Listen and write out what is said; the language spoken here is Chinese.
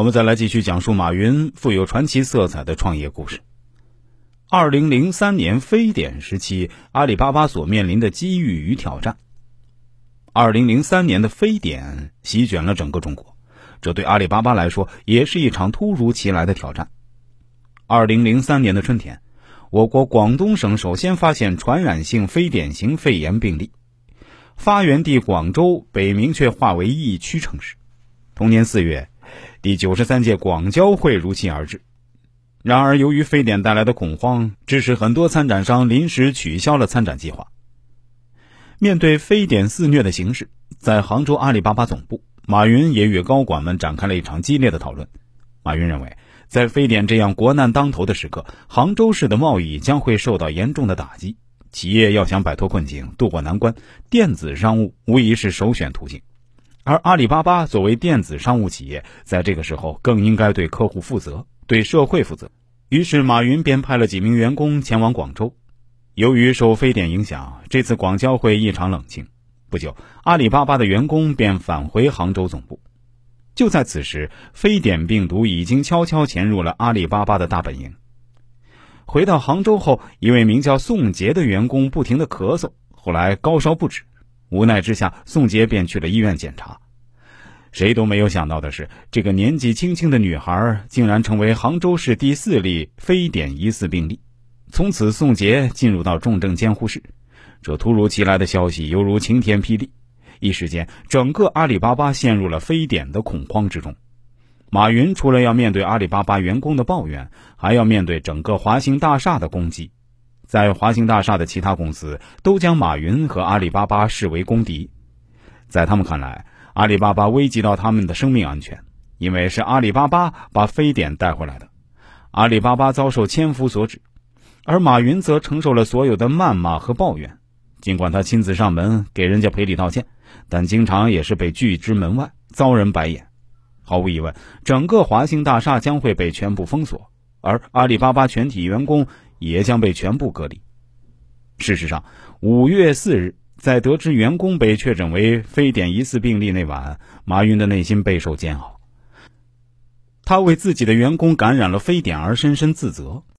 我们再来继续讲述马云富有传奇色彩的创业故事。二零零三年非典时期，阿里巴巴所面临的机遇与挑战。二零零三年的非典席卷了整个中国，这对阿里巴巴来说也是一场突如其来的挑战。二零零三年的春天，我国广东省首先发现传染性非典型肺炎病例，发源地广州被明确划为疫区城市。同年四月。第九十三届广交会如期而至，然而由于非典带来的恐慌，致使很多参展商临时取消了参展计划。面对非典肆虐的形势，在杭州阿里巴巴总部，马云也与高管们展开了一场激烈的讨论。马云认为，在非典这样国难当头的时刻，杭州市的贸易将会受到严重的打击，企业要想摆脱困境、渡过难关，电子商务无疑是首选途径。而阿里巴巴作为电子商务企业，在这个时候更应该对客户负责，对社会负责。于是，马云便派了几名员工前往广州。由于受非典影响，这次广交会异常冷清。不久，阿里巴巴的员工便返回杭州总部。就在此时，非典病毒已经悄悄潜入了阿里巴巴的大本营。回到杭州后，一位名叫宋杰的员工不停的咳嗽，后来高烧不止。无奈之下，宋杰便去了医院检查。谁都没有想到的是，这个年纪轻轻的女孩竟然成为杭州市第四例非典疑似病例。从此，宋杰进入到重症监护室。这突如其来的消息犹如晴天霹雳，一时间，整个阿里巴巴陷入了非典的恐慌之中。马云除了要面对阿里巴巴员工的抱怨，还要面对整个华兴大厦的攻击。在华兴大厦的其他公司都将马云和阿里巴巴视为公敌，在他们看来，阿里巴巴危及到他们的生命安全，因为是阿里巴巴把非典带回来的，阿里巴巴遭受千夫所指，而马云则承受了所有的谩骂和抱怨。尽管他亲自上门给人家赔礼道歉，但经常也是被拒之门外，遭人白眼。毫无疑问，整个华兴大厦将会被全部封锁，而阿里巴巴全体员工。也将被全部隔离。事实上，五月四日，在得知员工被确诊为非典疑似病例那晚，马云的内心备受煎熬。他为自己的员工感染了非典而深深自责，